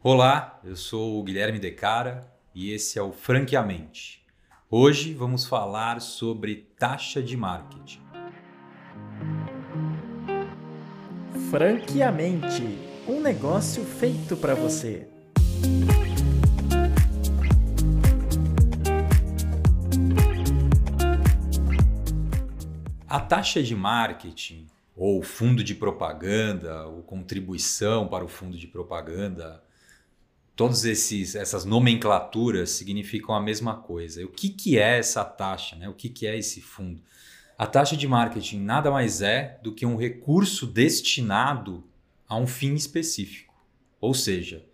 Olá, eu sou o Guilherme Decara e esse é o Franqueamente. Hoje vamos falar sobre taxa de marketing. Franqueamente, um negócio feito para você. A taxa de marketing, ou fundo de propaganda, ou contribuição para o fundo de propaganda, todas essas nomenclaturas significam a mesma coisa. O que, que é essa taxa? Né? O que, que é esse fundo? A taxa de marketing nada mais é do que um recurso destinado a um fim específico. Ou seja,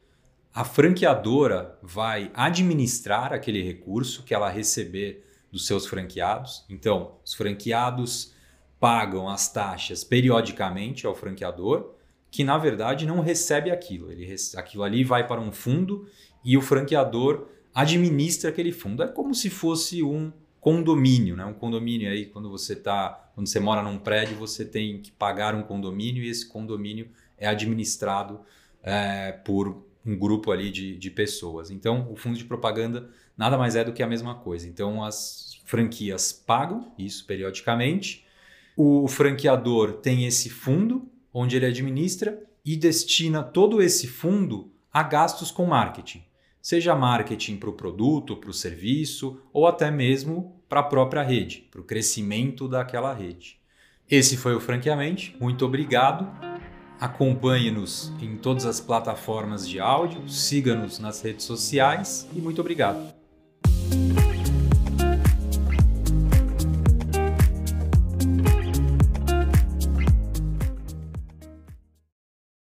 a franqueadora vai administrar aquele recurso que ela receber dos seus franqueados. Então, os franqueados pagam as taxas periodicamente ao franqueador, que na verdade não recebe aquilo. Ele, aquilo ali vai para um fundo e o franqueador administra aquele fundo. É como se fosse um condomínio, né? Um condomínio aí quando você tá, quando você mora num prédio, você tem que pagar um condomínio e esse condomínio é administrado é, por um grupo ali de, de pessoas. Então, o fundo de propaganda nada mais é do que a mesma coisa. Então, as franquias pagam isso periodicamente. O franqueador tem esse fundo onde ele administra e destina todo esse fundo a gastos com marketing. Seja marketing para o produto, para o serviço ou até mesmo para a própria rede, para o crescimento daquela rede. Esse foi o Franqueamente. Muito obrigado. Acompanhe-nos em todas as plataformas de áudio, siga-nos nas redes sociais e muito obrigado.